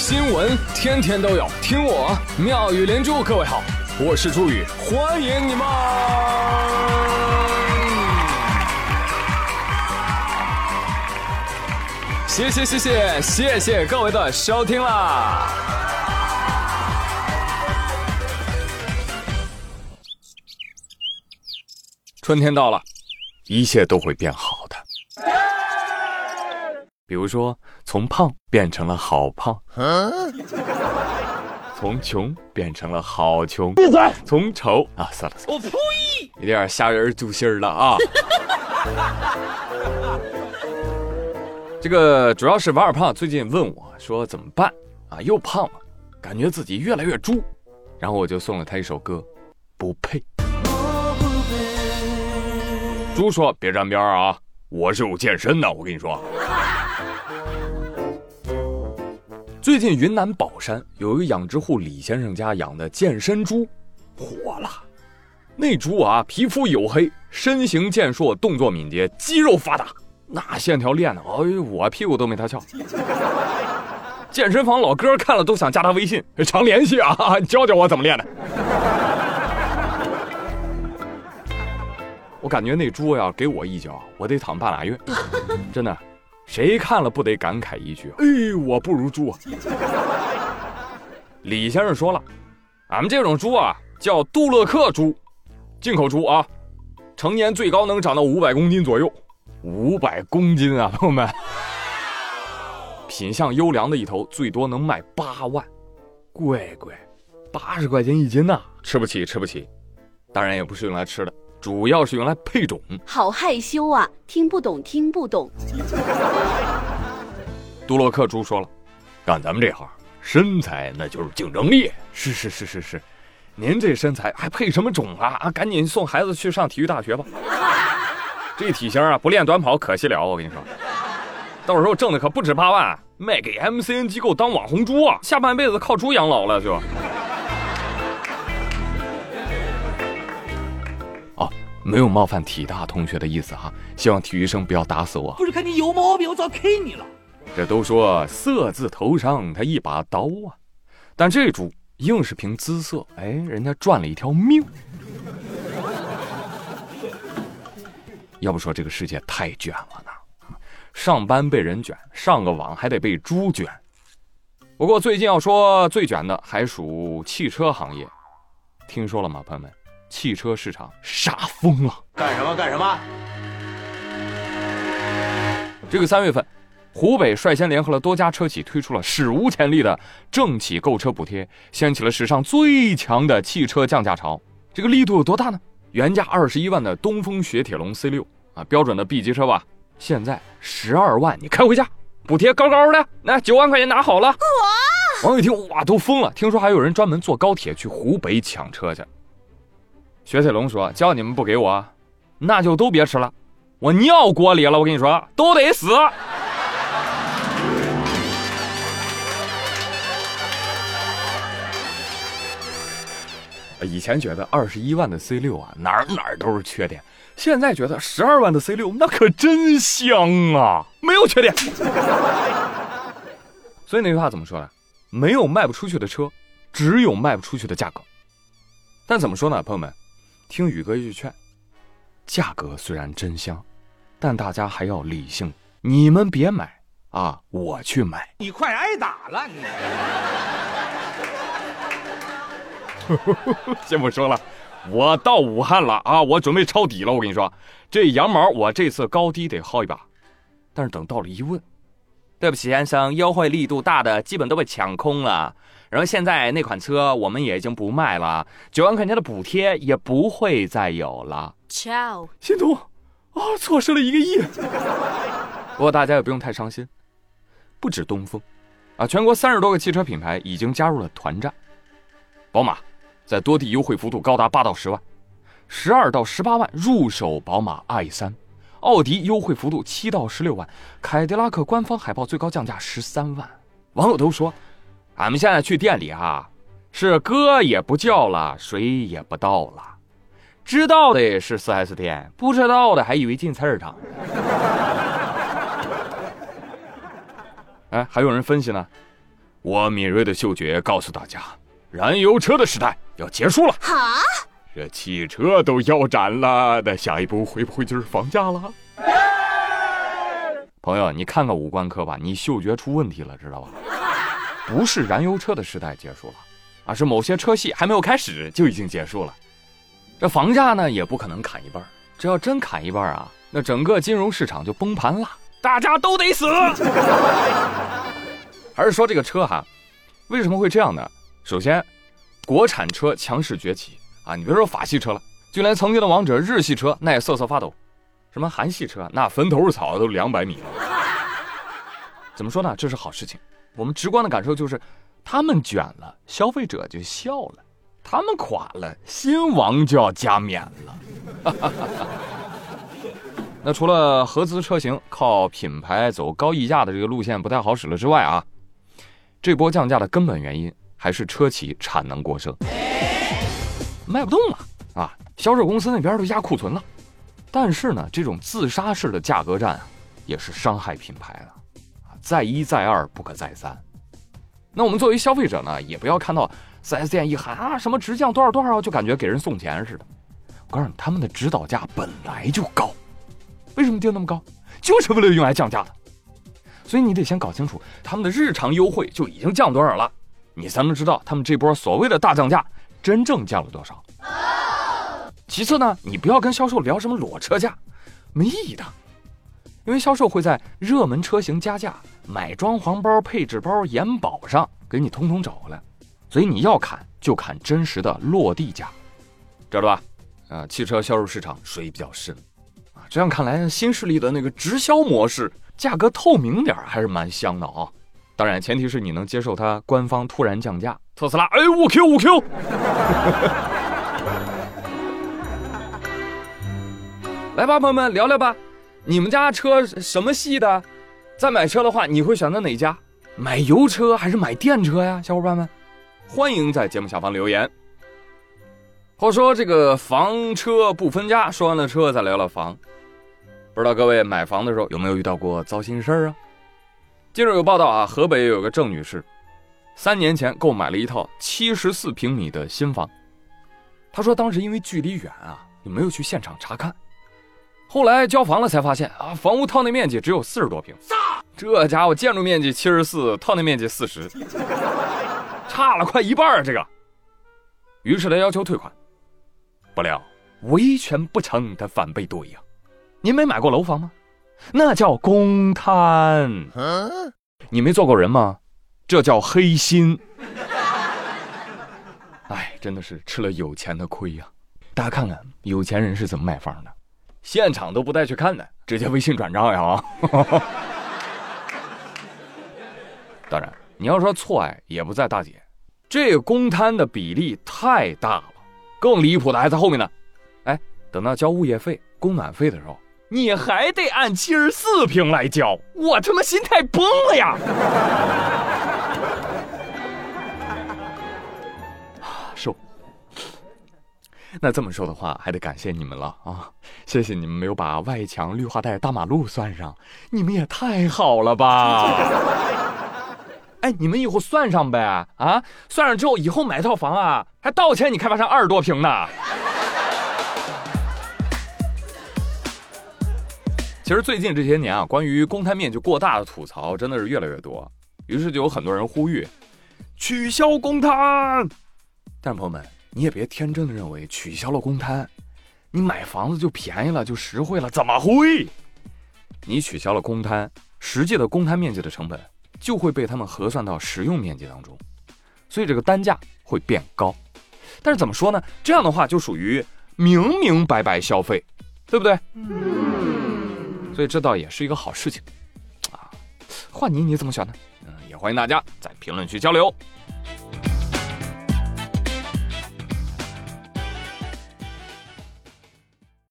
新闻天天都有，听我妙语连珠。各位好，我是朱宇，欢迎你们！谢谢谢谢谢谢各位的收听啦！春天到了，一切都会变好。比如说，从胖变成了好胖，从穷变成了好穷，闭嘴！从丑啊，算了算了，我呸！有点吓人诛心了啊！这个主要是王二胖最近问我说怎么办啊，又胖了，感觉自己越来越猪，然后我就送了他一首歌，不配。猪说别沾边啊，我是有健身的，我跟你说。最近云南保山有一个养殖户李先生家养的健身猪火了，那猪啊皮肤黝黑，身形健硕，动作敏捷，肌肉发达，那线条练的，哎呦我屁股都没他翘。健身房老哥看了都想加他微信，常联系啊，教教我怎么练的。我感觉那猪要给我一脚，我得躺半拉月，真的。谁看了不得感慨一句：“哎，我不如猪啊！”李先生说了，俺们这种猪啊叫杜勒克猪，进口猪啊，成年最高能长到五百公斤左右，五百公斤啊，朋友们，品相优良的一头最多能卖八万，贵贵，八十块钱一斤呐，吃不起，吃不起，当然也不是用来吃的。主要是用来配种，好害羞啊！听不懂，听不懂。杜洛克猪说了：“干咱们这行，身材那就是竞争力。是是是是是，您这身材还配什么种啊？啊，赶紧送孩子去上体育大学吧。这体型啊，不练短跑可惜了。我跟你说，到时候挣的可不止八万，卖给 MCN 机构当网红猪啊，下半辈子靠猪养老了就。”没有冒犯体大同学的意思哈，希望体育生不要打死我。不是看你有毛病，我早 K 你了。这都说色字头上他一把刀啊，但这猪硬是凭姿色，哎，人家赚了一条命。要不说这个世界太卷了呢，上班被人卷，上个网还得被猪卷。不过最近要说最卷的还属汽车行业，听说了吗，朋友们？汽车市场杀疯了，干什么干什么？这个三月份，湖北率先联合了多家车企，推出了史无前例的政企购车补贴，掀起了史上最强的汽车降价潮。这个力度有多大呢？原价二十一万的东风雪铁龙 C 六啊，标准的 B 级车吧，现在十二万你开回家，补贴高高的，那九万块钱拿好了。哇！网友一听哇，都疯了。听说还有人专门坐高铁去湖北抢车去。雪铁龙说：“叫你们不给我，那就都别吃了，我尿锅里了。我跟你说，都得死。”以前觉得二十一万的 C 六啊，哪儿哪儿都是缺点，现在觉得十二万的 C 六那可真香啊，没有缺点。所以那句话怎么说呢？没有卖不出去的车，只有卖不出去的价格。但怎么说呢，朋友们？听宇哥一句劝，价格虽然真香，但大家还要理性。你们别买啊，我去买。你快挨打了你！先不说了，我到武汉了啊，我准备抄底了。我跟你说，这羊毛我这次高低得薅一把。但是等到了一问，对不起先生，优惠力度大的基本都被抢空了。然后现在那款车我们也已经不卖了，九万块钱的补贴也不会再有了。Ciao，心痛啊，错失了一个亿。不过大家也不用太伤心，不止东风，啊，全国三十多个汽车品牌已经加入了团战。宝马在多地优惠幅度高达八到十万，十二到十八万入手宝马 i 三，奥迪优惠幅度七到十六万，凯迪拉克官方海报最高降价十三万。网友都说。俺们现在去店里哈，是哥也不叫了，谁也不到了。知道的是四 S 店，不知道的还以为进菜市场。哎，还有人分析呢，我敏锐的嗅觉告诉大家，燃油车的时代要结束了。好，这汽车都腰斩了，那下一步会不会就是房价了？朋友，你看看五官科吧，你嗅觉出问题了，知道吧？不是燃油车的时代结束了，而是某些车系还没有开始就已经结束了。这房价呢，也不可能砍一半，这要真砍一半啊，那整个金融市场就崩盘了，大家都得死。还是说这个车哈，为什么会这样呢？首先，国产车强势崛起啊，你别说法系车了，就连曾经的王者日系车那也瑟瑟发抖。什么韩系车，那坟头草都两百米了。怎么说呢？这是好事情。我们直观的感受就是，他们卷了，消费者就笑了；他们垮了，新王就要加冕了。那除了合资车型靠品牌走高溢价的这个路线不太好使了之外啊，这波降价的根本原因还是车企产能过剩，卖不动了啊！销售公司那边都压库存了。但是呢，这种自杀式的价格战，也是伤害品牌的，再一再二不可再三。那我们作为消费者呢，也不要看到 4S 店一喊啊什么直降多少多少，就感觉给人送钱似的。我告诉你，他们的指导价本来就高，为什么定那么高？就是为了用来降价的。所以你得先搞清楚他们的日常优惠就已经降多少了，你才能知道他们这波所谓的大降价真正降了多少。其次呢，你不要跟销售聊什么裸车价，没意义的，因为销售会在热门车型加价、买装潢包、配置包、延保上给你通通找回来，所以你要砍就砍真实的落地价，知道吧？啊，汽车销售市场水比较深，啊，这样看来新势力的那个直销模式，价格透明点还是蛮香的啊。当然，前提是你能接受它官方突然降价。特斯拉，哎，五 Q 五 Q。来吧，朋友们聊聊吧，你们家车什么系的？再买车的话，你会选择哪家？买油车还是买电车呀？小伙伴们，欢迎在节目下方留言。话说这个房车不分家，说完了车，再聊聊房。不知道各位买房的时候有没有遇到过糟心事儿啊？近日有报道啊，河北有个郑女士，三年前购买了一套七十四平米的新房。她说当时因为距离远啊，就没有去现场查看。后来交房了才发现啊，房屋套内面积只有四十多平，这家伙建筑面积七十四，套内面积四十，差了快一半啊！这个，于是他要求退款，不料维权不成，他反被怼呀。您没买过楼房吗？那叫公摊，你没做过人吗？这叫黑心。哎，真的是吃了有钱的亏呀！大家看看有钱人是怎么买房的。现场都不带去看的，直接微信转账呀！当然，你要说错哎，也不在大姐，这公摊的比例太大了。更离谱的还在后面呢。哎，等到交物业费、供暖费的时候，你还得按七十四平来交，我他妈心态崩了呀！那这么说的话，还得感谢你们了啊！谢谢你们没有把外墙、绿化带、大马路算上，你们也太好了吧！哎，你们以后算上呗啊！算上之后，以后买套房啊，还倒欠你开发商二十多平呢。其实最近这些年啊，关于公摊面积过大的吐槽真的是越来越多，于是就有很多人呼吁取消公摊。但是朋友们。你也别天真的认为取消了公摊，你买房子就便宜了就实惠了，怎么会？你取消了公摊，实际的公摊面积的成本就会被他们核算到实用面积当中，所以这个单价会变高。但是怎么说呢？这样的话就属于明明白白消费，对不对？所以这倒也是一个好事情啊。换你你怎么选呢？嗯，也欢迎大家在评论区交流。